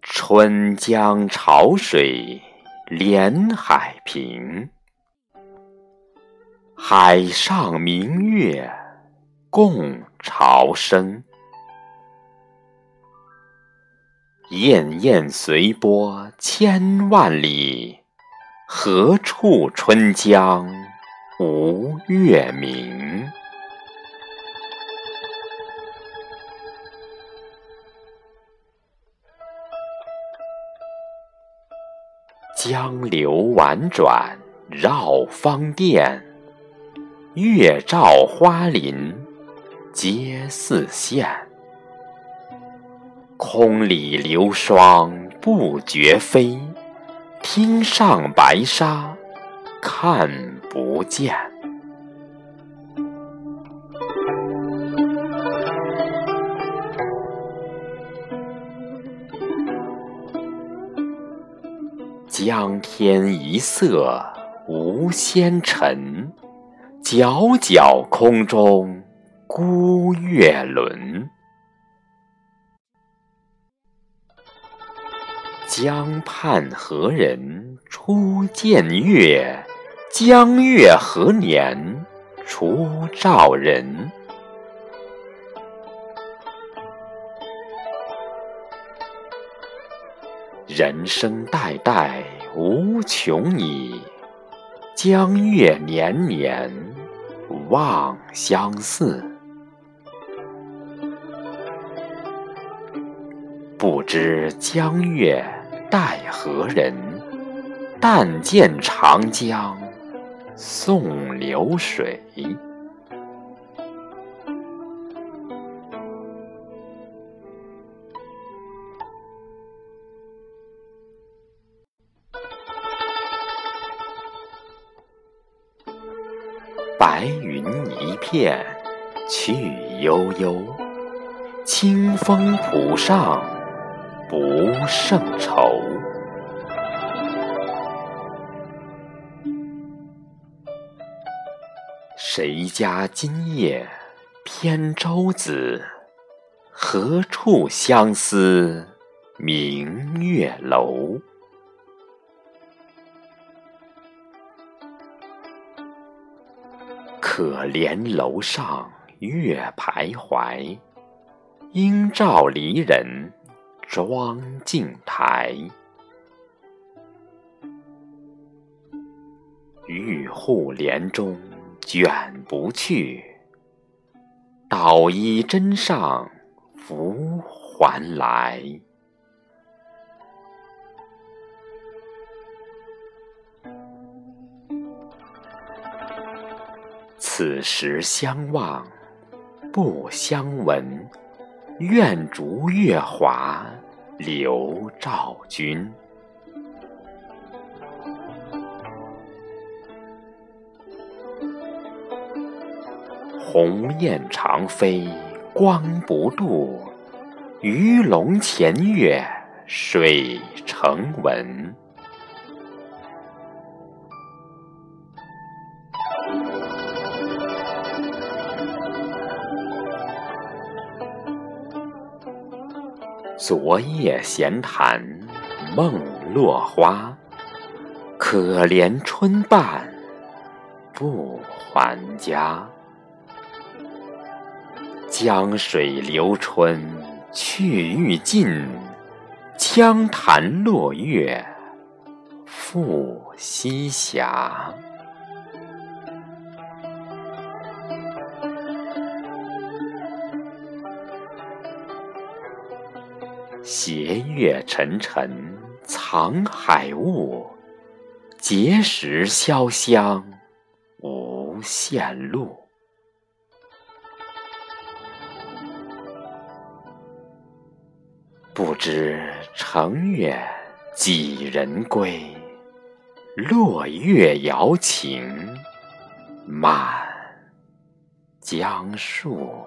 春江潮水连海平，海上明月共潮生。滟滟随波千万里，何处春江无月明？江流宛转绕芳甸，月照花林皆似霰。空里流霜不觉飞，汀上白沙看不见。江天一色无纤尘，皎皎空中孤月轮。江畔何人初见月？江月何年初照人？人生代代无穷已，江月年年望相似。不知江月待何人？但见长江送流水。白云一片去悠悠，清风浦上不胜愁。谁家今夜扁舟子？何处相思明月楼？可怜楼上月徘徊，应照离人妆镜台。玉户帘中卷不去，捣衣砧上拂还来。此时相望不相闻，愿逐月华流照君。鸿雁长飞光不度，鱼龙潜跃水成文。昨夜闲谈梦落花，可怜春半不还家。江水流春去欲尽，江潭落月复西斜。斜月沉沉藏海雾，碣石潇湘无限路。不知乘月几人归？落月摇情满江树。